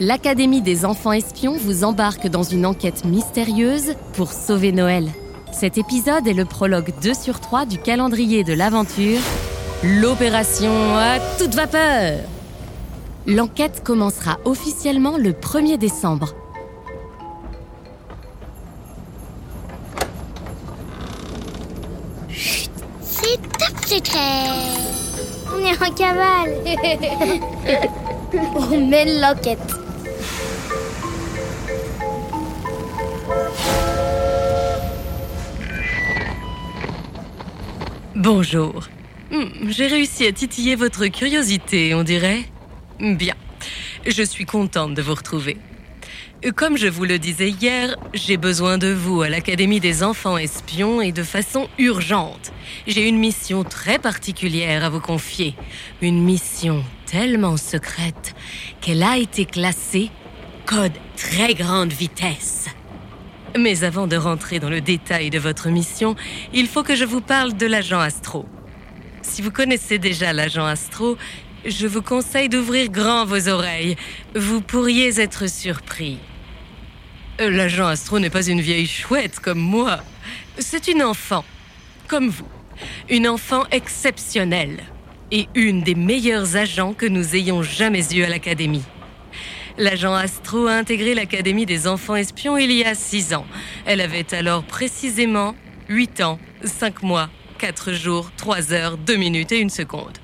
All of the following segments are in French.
l'Académie des enfants espions vous embarque dans une enquête mystérieuse pour sauver Noël. Cet épisode est le prologue 2 sur 3 du calendrier de l'aventure, l'opération à toute vapeur. L'enquête commencera officiellement le 1er décembre. C'est top secret On est en cavale On mène l'enquête Bonjour. Hmm, J'ai réussi à titiller votre curiosité, on dirait. Bien. Je suis contente de vous retrouver. Comme je vous le disais hier, j'ai besoin de vous à l'Académie des enfants espions et de façon urgente. J'ai une mission très particulière à vous confier. Une mission tellement secrète qu'elle a été classée code très grande vitesse. Mais avant de rentrer dans le détail de votre mission, il faut que je vous parle de l'agent Astro. Si vous connaissez déjà l'agent Astro, je vous conseille d'ouvrir grand vos oreilles. Vous pourriez être surpris. Euh, L'agent Astro n'est pas une vieille chouette comme moi. C'est une enfant, comme vous. Une enfant exceptionnelle. Et une des meilleurs agents que nous ayons jamais eus à l'Académie. L'agent Astro a intégré l'Académie des enfants espions il y a 6 ans. Elle avait alors précisément 8 ans, 5 mois, 4 jours, 3 heures, 2 minutes et 1 seconde.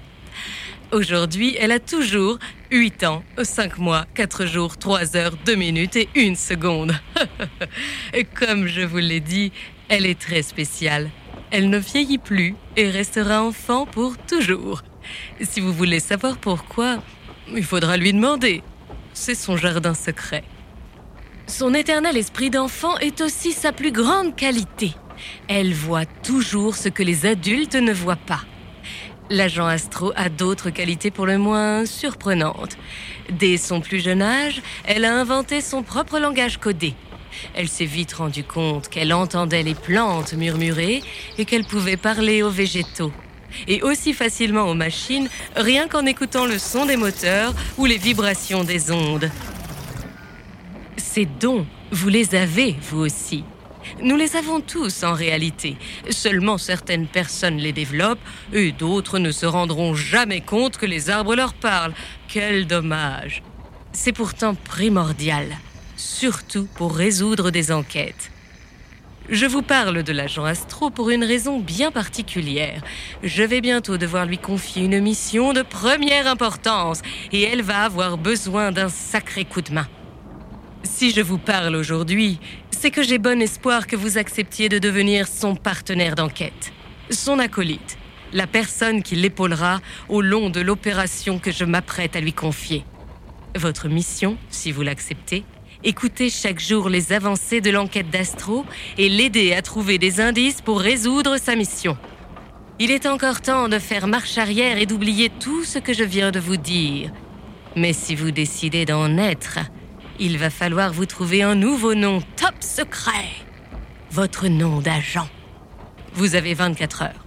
Aujourd'hui, elle a toujours 8 ans, 5 mois, 4 jours, 3 heures, 2 minutes et 1 seconde. Comme je vous l'ai dit, elle est très spéciale. Elle ne vieillit plus et restera enfant pour toujours. Si vous voulez savoir pourquoi, il faudra lui demander. C'est son jardin secret. Son éternel esprit d'enfant est aussi sa plus grande qualité. Elle voit toujours ce que les adultes ne voient pas. L'agent Astro a d'autres qualités pour le moins surprenantes. Dès son plus jeune âge, elle a inventé son propre langage codé. Elle s'est vite rendue compte qu'elle entendait les plantes murmurer et qu'elle pouvait parler aux végétaux. Et aussi facilement aux machines, rien qu'en écoutant le son des moteurs ou les vibrations des ondes. Ces dons, vous les avez, vous aussi. Nous les avons tous en réalité. Seulement certaines personnes les développent et d'autres ne se rendront jamais compte que les arbres leur parlent. Quel dommage. C'est pourtant primordial, surtout pour résoudre des enquêtes. Je vous parle de l'agent Astro pour une raison bien particulière. Je vais bientôt devoir lui confier une mission de première importance et elle va avoir besoin d'un sacré coup de main. Si je vous parle aujourd'hui, c'est que j'ai bon espoir que vous acceptiez de devenir son partenaire d'enquête, son acolyte, la personne qui l'épaulera au long de l'opération que je m'apprête à lui confier. Votre mission, si vous l'acceptez, écouter chaque jour les avancées de l'enquête d'Astro et l'aider à trouver des indices pour résoudre sa mission. Il est encore temps de faire marche arrière et d'oublier tout ce que je viens de vous dire. Mais si vous décidez d'en être, il va falloir vous trouver un nouveau nom top secret. Votre nom d'agent. Vous avez 24 heures.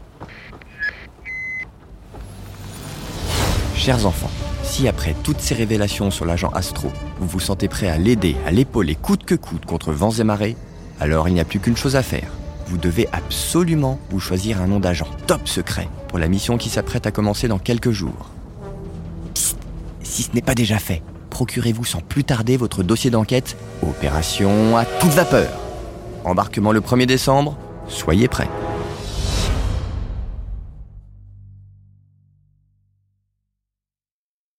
Chers enfants, si après toutes ces révélations sur l'agent Astro, vous vous sentez prêt à l'aider, à l'épauler coûte que coûte contre vents et marées, alors il n'y a plus qu'une chose à faire. Vous devez absolument vous choisir un nom d'agent top secret pour la mission qui s'apprête à commencer dans quelques jours. Psst, si ce n'est pas déjà fait, procurez-vous sans plus tarder votre dossier d'enquête Opération à toute vapeur. Embarquement le 1er décembre, soyez prêts.